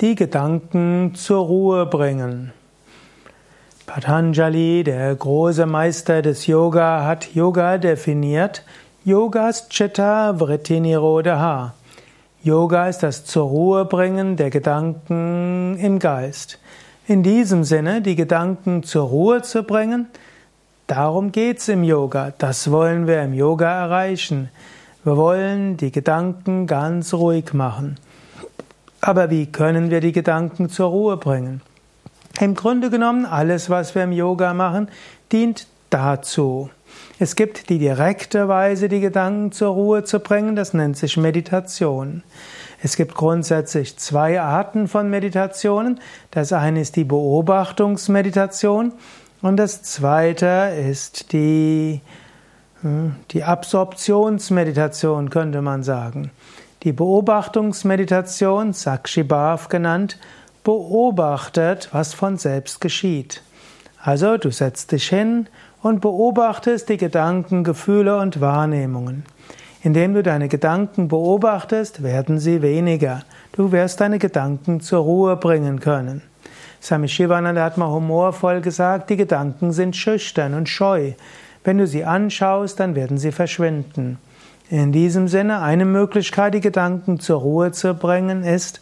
die Gedanken zur Ruhe bringen. Patanjali, der große Meister des Yoga, hat Yoga definiert. Yogas Chitta Vritti Nirodha. Yoga ist das zur Ruhe bringen der Gedanken im Geist. In diesem Sinne, die Gedanken zur Ruhe zu bringen, darum geht's im Yoga. Das wollen wir im Yoga erreichen. Wir wollen die Gedanken ganz ruhig machen. Aber wie können wir die Gedanken zur Ruhe bringen? Im Grunde genommen, alles, was wir im Yoga machen, dient dazu. Es gibt die direkte Weise, die Gedanken zur Ruhe zu bringen, das nennt sich Meditation. Es gibt grundsätzlich zwei Arten von Meditationen. Das eine ist die Beobachtungsmeditation und das zweite ist die, hm, die Absorptionsmeditation, könnte man sagen. Die Beobachtungsmeditation, Sakshibhav genannt, beobachtet, was von selbst geschieht. Also du setzt dich hin und beobachtest die Gedanken, Gefühle und Wahrnehmungen. Indem du deine Gedanken beobachtest, werden sie weniger. Du wirst deine Gedanken zur Ruhe bringen können. Swami Shivananda hat mal humorvoll gesagt, die Gedanken sind schüchtern und scheu. Wenn du sie anschaust, dann werden sie verschwinden. In diesem Sinne, eine Möglichkeit, die Gedanken zur Ruhe zu bringen, ist,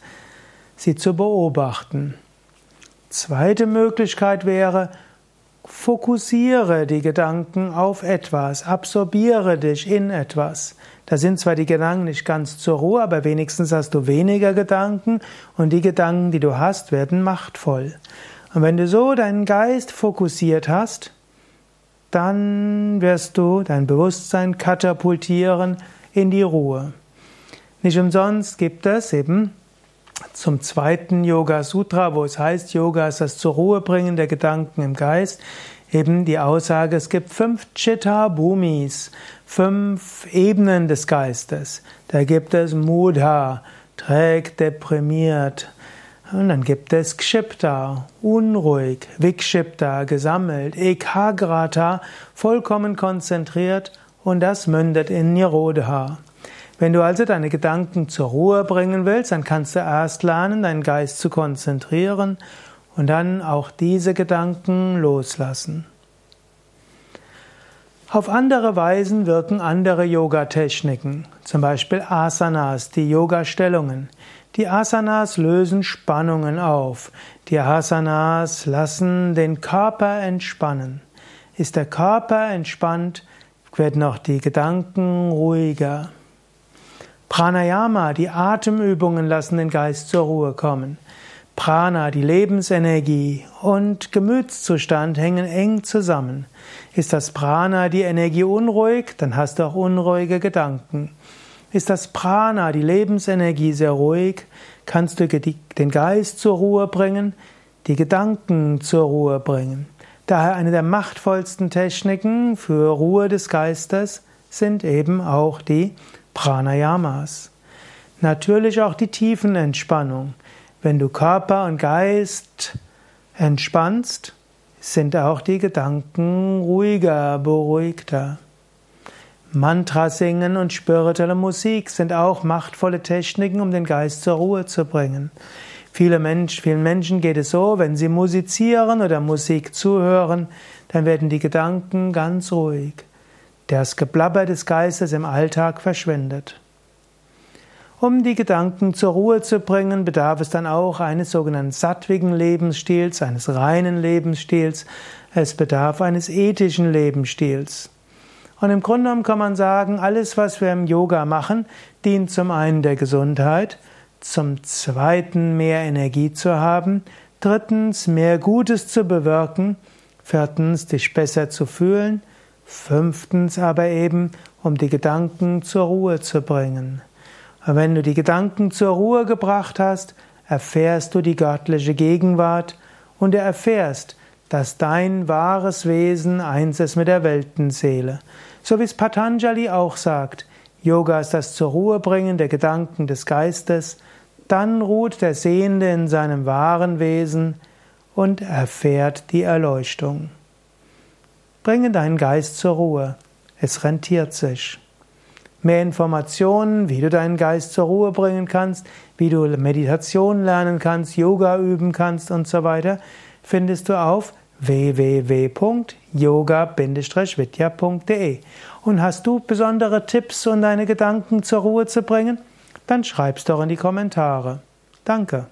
sie zu beobachten. Zweite Möglichkeit wäre, fokussiere die Gedanken auf etwas, absorbiere dich in etwas. Da sind zwar die Gedanken nicht ganz zur Ruhe, aber wenigstens hast du weniger Gedanken und die Gedanken, die du hast, werden machtvoll. Und wenn du so deinen Geist fokussiert hast, dann wirst du dein Bewusstsein katapultieren in die Ruhe. Nicht umsonst gibt es eben zum zweiten Yoga Sutra, wo es heißt, Yoga ist das zur Ruhe bringen der Gedanken im Geist, eben die Aussage, es gibt fünf Chitta Bhumis, fünf Ebenen des Geistes. Da gibt es Mudha, trägt, deprimiert, und dann gibt es Kshipta, unruhig, Vikshipta, gesammelt, Ekagrata, vollkommen konzentriert und das mündet in Nirodha. Wenn du also deine Gedanken zur Ruhe bringen willst, dann kannst du erst lernen, deinen Geist zu konzentrieren und dann auch diese Gedanken loslassen. Auf andere Weisen wirken andere Yoga-Techniken, zum Beispiel Asanas, die Yoga-Stellungen. Die Asanas lösen Spannungen auf. Die Asanas lassen den Körper entspannen. Ist der Körper entspannt, werden auch die Gedanken ruhiger. Pranayama, die Atemübungen lassen den Geist zur Ruhe kommen. Prana, die Lebensenergie und Gemütszustand hängen eng zusammen. Ist das Prana die Energie unruhig, dann hast du auch unruhige Gedanken. Ist das Prana, die Lebensenergie, sehr ruhig, kannst du den Geist zur Ruhe bringen, die Gedanken zur Ruhe bringen. Daher eine der machtvollsten Techniken für Ruhe des Geistes sind eben auch die Pranayamas. Natürlich auch die Tiefenentspannung. Wenn du Körper und Geist entspannst, sind auch die Gedanken ruhiger, beruhigter. Mantra singen und spirituelle Musik sind auch machtvolle Techniken, um den Geist zur Ruhe zu bringen. Viele Menschen, vielen Menschen geht es so, wenn sie musizieren oder Musik zuhören, dann werden die Gedanken ganz ruhig. Das Geblabber des Geistes im Alltag verschwindet. Um die Gedanken zur Ruhe zu bringen, bedarf es dann auch eines sogenannten sattwigen Lebensstils, eines reinen Lebensstils. Es bedarf eines ethischen Lebensstils. Und im Grunde genommen kann man sagen, alles, was wir im Yoga machen, dient zum einen der Gesundheit, zum zweiten mehr Energie zu haben, drittens mehr Gutes zu bewirken, viertens dich besser zu fühlen, fünftens aber eben, um die Gedanken zur Ruhe zu bringen. Wenn du die Gedanken zur Ruhe gebracht hast, erfährst du die göttliche Gegenwart und erfährst, dass dein wahres Wesen eins ist mit der Weltenseele. So wie es Patanjali auch sagt, Yoga ist das zur Ruhe bringen der Gedanken des Geistes, dann ruht der Sehende in seinem wahren Wesen und erfährt die Erleuchtung. Bringe deinen Geist zur Ruhe, es rentiert sich. Mehr Informationen, wie du deinen Geist zur Ruhe bringen kannst, wie du Meditation lernen kannst, Yoga üben kannst und so weiter, findest du auf www.yoga-vidya.de. Und hast du besondere Tipps, um deine Gedanken zur Ruhe zu bringen? Dann schreib's doch in die Kommentare. Danke.